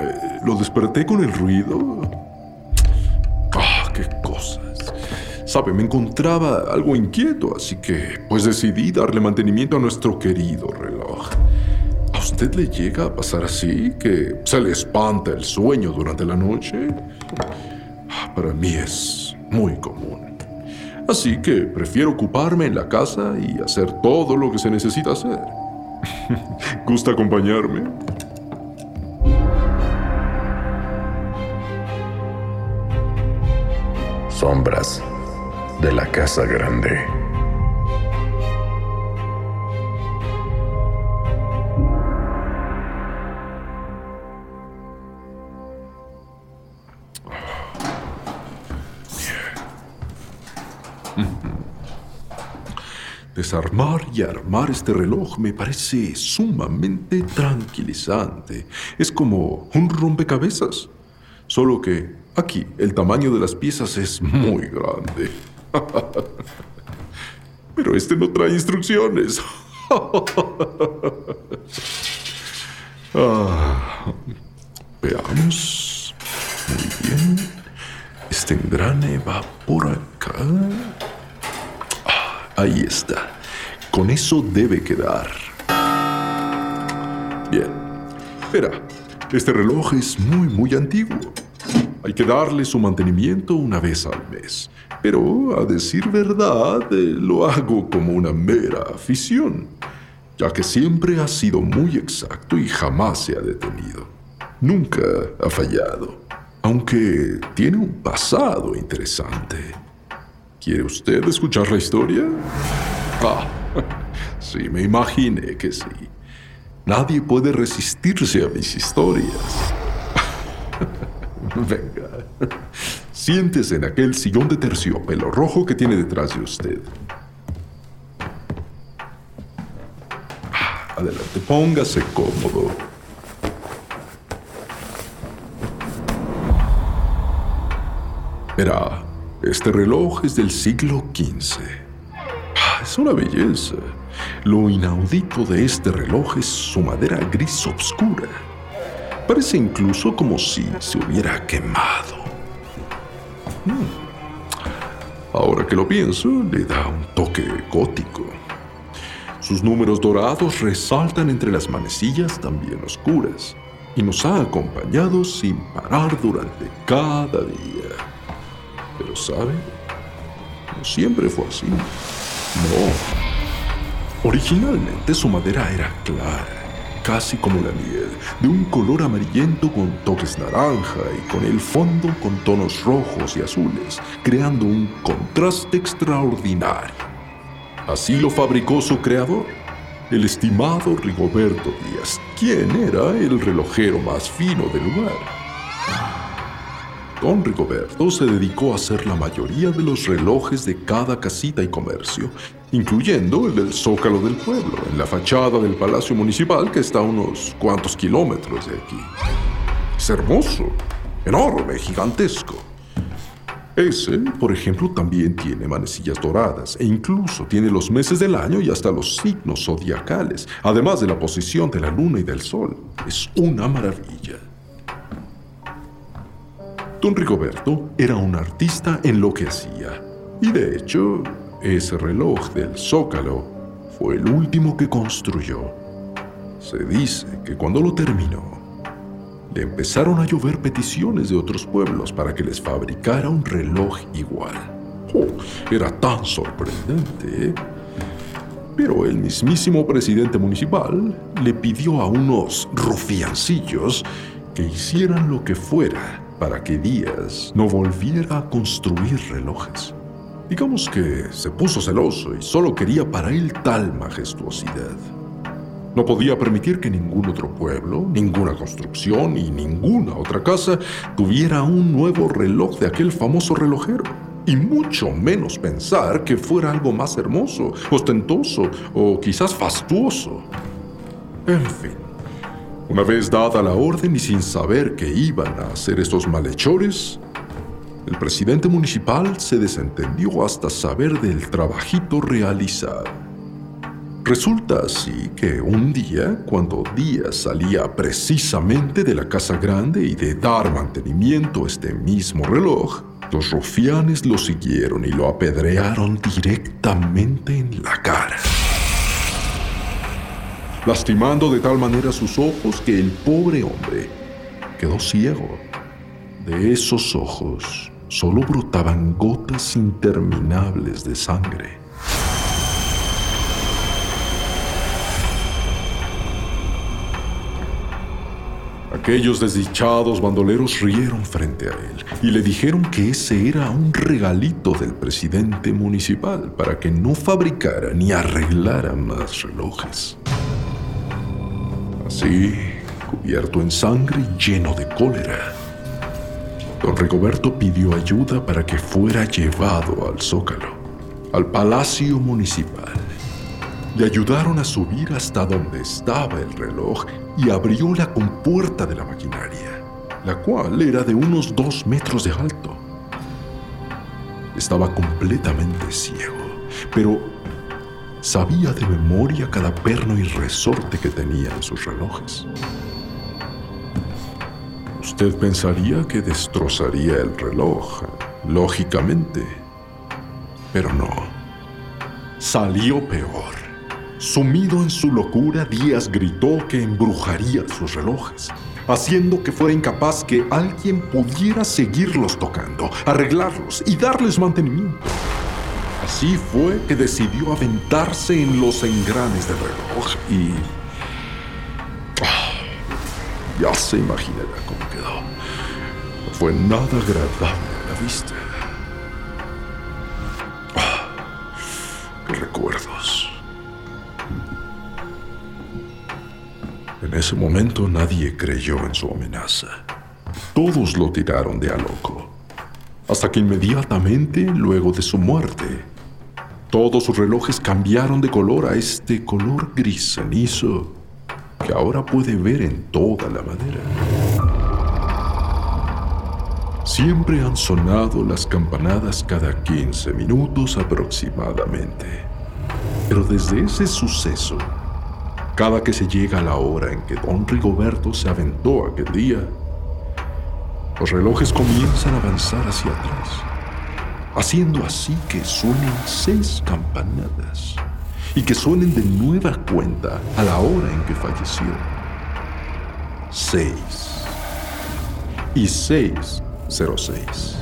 Ah, ¿Lo desperté con el ruido? Ah, qué cosas. Sabe, me encontraba algo inquieto, así que pues decidí darle mantenimiento a nuestro querido reloj. ¿A usted le llega a pasar así? ¿Que se le espanta el sueño durante la noche? Para mí es muy común. Así que prefiero ocuparme en la casa y hacer todo lo que se necesita hacer. ¿Gusta acompañarme? Sombras de la Casa Grande. Desarmar y armar este reloj me parece sumamente tranquilizante. Es como un rompecabezas. Solo que aquí el tamaño de las piezas es muy grande. Pero este no trae instrucciones. Ah, veamos. Muy bien. Este engrane va por acá. Ahí está. Con eso debe quedar. Bien. Verá, este reloj es muy, muy antiguo. Hay que darle su mantenimiento una vez al mes. Pero, a decir verdad, eh, lo hago como una mera afición, ya que siempre ha sido muy exacto y jamás se ha detenido. Nunca ha fallado, aunque tiene un pasado interesante. ¿Quiere usted escuchar la historia? Ah, sí, me imaginé que sí. Nadie puede resistirse a mis historias. Venga, siéntese en aquel sillón de terciopelo rojo que tiene detrás de usted. Adelante, póngase cómodo. Verá, este reloj es del siglo XV. Ah, es una belleza. Lo inaudito de este reloj es su madera gris oscura. Parece incluso como si se hubiera quemado. Hmm. Ahora que lo pienso, le da un toque gótico. Sus números dorados resaltan entre las manecillas también oscuras y nos ha acompañado sin parar durante cada día. Pero ¿sabe? No siempre fue así. No. Originalmente su madera era clara, casi como la miel, de un color amarillento con toques naranja y con el fondo con tonos rojos y azules, creando un contraste extraordinario. Así lo fabricó su creador, el estimado Rigoberto Díaz, quien era el relojero más fino del lugar. Don Rigoberto se dedicó a hacer la mayoría de los relojes de cada casita y comercio, incluyendo el del Zócalo del pueblo, en la fachada del Palacio Municipal que está a unos cuantos kilómetros de aquí. Es hermoso, enorme, gigantesco. Ese, por ejemplo, también tiene manecillas doradas e incluso tiene los meses del año y hasta los signos zodiacales, además de la posición de la luna y del sol. Es una maravilla. Don Rigoberto era un artista en lo que hacía. Y de hecho, ese reloj del Zócalo fue el último que construyó. Se dice que cuando lo terminó, le empezaron a llover peticiones de otros pueblos para que les fabricara un reloj igual. Oh, era tan sorprendente. ¿eh? Pero el mismísimo presidente municipal le pidió a unos rufiancillos que hicieran lo que fuera para que Díaz no volviera a construir relojes. Digamos que se puso celoso y solo quería para él tal majestuosidad. No podía permitir que ningún otro pueblo, ninguna construcción y ninguna otra casa tuviera un nuevo reloj de aquel famoso relojero. Y mucho menos pensar que fuera algo más hermoso, ostentoso o quizás fastuoso. En fin, una vez dada la orden y sin saber qué iban a hacer estos malhechores, el presidente municipal se desentendió hasta saber del trabajito realizado. Resulta así que un día, cuando Díaz salía precisamente de la casa grande y de dar mantenimiento a este mismo reloj, los rufianes lo siguieron y lo apedrearon directamente en la cara, lastimando de tal manera sus ojos que el pobre hombre quedó ciego. De esos ojos solo brotaban gotas interminables de sangre. Aquellos desdichados bandoleros rieron frente a él y le dijeron que ese era un regalito del presidente municipal para que no fabricara ni arreglara más relojes. Así, cubierto en sangre y lleno de cólera, don Rigoberto pidió ayuda para que fuera llevado al zócalo, al palacio municipal. Le ayudaron a subir hasta donde estaba el reloj y abrió la compuerta de la maquinaria, la cual era de unos dos metros de alto. Estaba completamente ciego, pero sabía de memoria cada perno y resorte que tenía en sus relojes. Usted pensaría que destrozaría el reloj, lógicamente, pero no. Salió peor. Sumido en su locura, Díaz gritó que embrujaría sus relojes, haciendo que fuera incapaz que alguien pudiera seguirlos tocando, arreglarlos y darles mantenimiento. Así fue que decidió aventarse en los engranes del reloj y... Ya se imaginará cómo quedó. No fue nada agradable a la vista. Qué recuerdos. En ese momento nadie creyó en su amenaza. Todos lo tiraron de a loco. Hasta que inmediatamente, luego de su muerte, todos sus relojes cambiaron de color a este color gris cenizo que ahora puede ver en toda la madera. Siempre han sonado las campanadas cada 15 minutos aproximadamente. Pero desde ese suceso, cada que se llega a la hora en que don Rigoberto se aventó aquel día, los relojes comienzan a avanzar hacia atrás, haciendo así que suenen seis campanadas y que suenen de nueva cuenta a la hora en que falleció. Seis. Y seis, cero seis.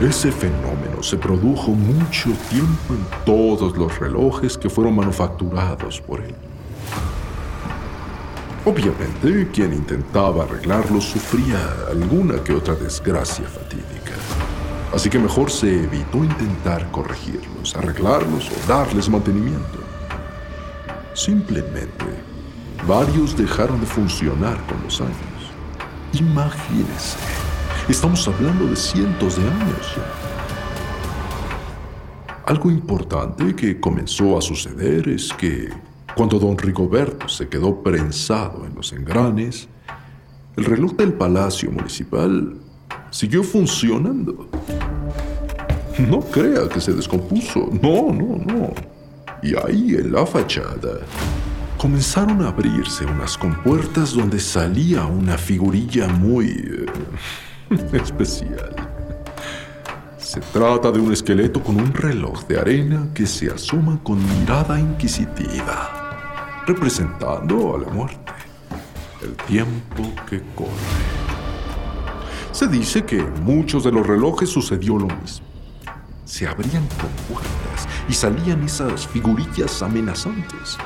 Ese fenómeno se produjo mucho tiempo en todos los relojes que fueron manufacturados por él. Obviamente, quien intentaba arreglarlos sufría alguna que otra desgracia fatídica. Así que mejor se evitó intentar corregirlos, arreglarlos o darles mantenimiento. Simplemente, varios dejaron de funcionar con los años. Imagínense. Estamos hablando de cientos de años. Algo importante que comenzó a suceder es que cuando don Rigoberto se quedó prensado en los engranes, el reloj del Palacio Municipal siguió funcionando. No crea que se descompuso. No, no, no. Y ahí en la fachada comenzaron a abrirse unas compuertas donde salía una figurilla muy... Eh, especial. Se trata de un esqueleto con un reloj de arena que se asoma con mirada inquisitiva, representando a la muerte, el tiempo que corre. Se dice que en muchos de los relojes sucedió lo mismo. Se abrían compuertas y salían esas figurillas amenazantes.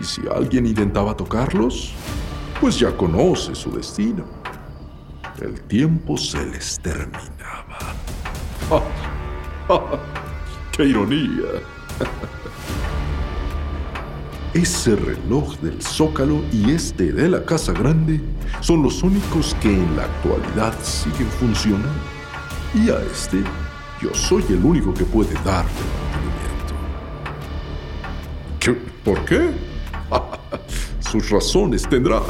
Y si alguien intentaba tocarlos, pues ya conoce su destino. El tiempo se les terminaba. ¡Qué ironía! Ese reloj del Zócalo y este de la Casa Grande son los únicos que en la actualidad siguen funcionando. Y a este yo soy el único que puede darle mantenimiento. ¿Qué? ¿Por qué? Sus razones tendrá.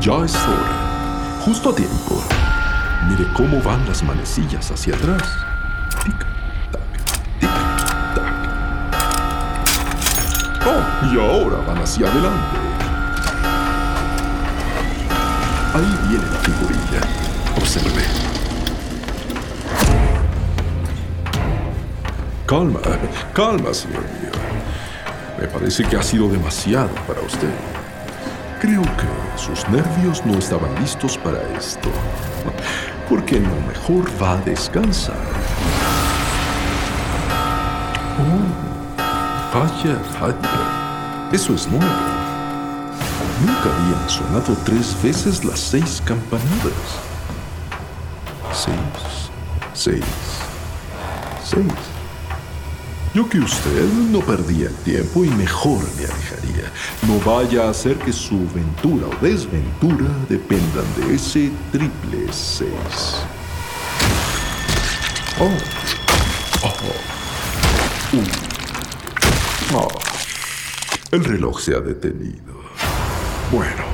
Ya es hora. Justo a tiempo. Mire cómo van las manecillas hacia atrás. Tic, tac, tic, tac. Oh, y ahora van hacia adelante. Ahí viene la figurilla. Observe. Calma, calma, señor mío. Me parece que ha sido demasiado para usted. Creo que sus nervios no estaban listos para esto. Porque lo mejor va a descansar. Oh, vaya, vaya. Eso es nuevo. Nunca habían sonado tres veces las seis campanadas. Seis, seis, seis. Yo que usted no perdía el tiempo y mejor me alejaría. No vaya a hacer que su ventura o desventura dependan de ese triple seis. Oh. Oh. Uh. Oh. El reloj se ha detenido. Bueno,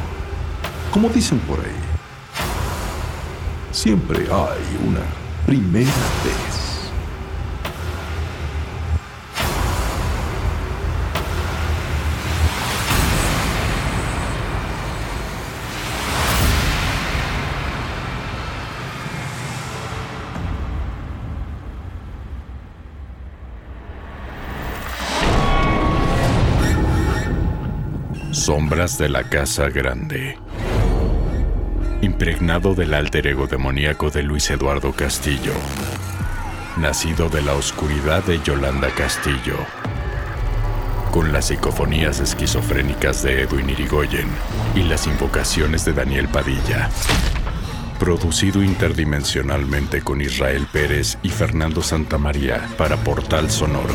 como dicen por ahí, siempre hay una primera vez. Sombras de la Casa Grande. Impregnado del alter ego demoníaco de Luis Eduardo Castillo. Nacido de la oscuridad de Yolanda Castillo. Con las psicofonías esquizofrénicas de Edwin Irigoyen y las invocaciones de Daniel Padilla. Producido interdimensionalmente con Israel Pérez y Fernando Santamaría para Portal Sonoro.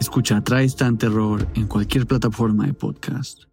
Escucha Tristan Terror en cualquier plataforma de podcast.